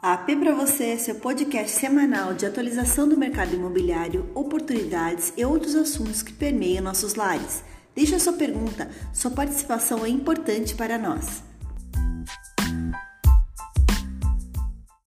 A AP para você é seu podcast semanal de atualização do mercado imobiliário, oportunidades e outros assuntos que permeiam nossos lares. Deixe a sua pergunta, sua participação é importante para nós.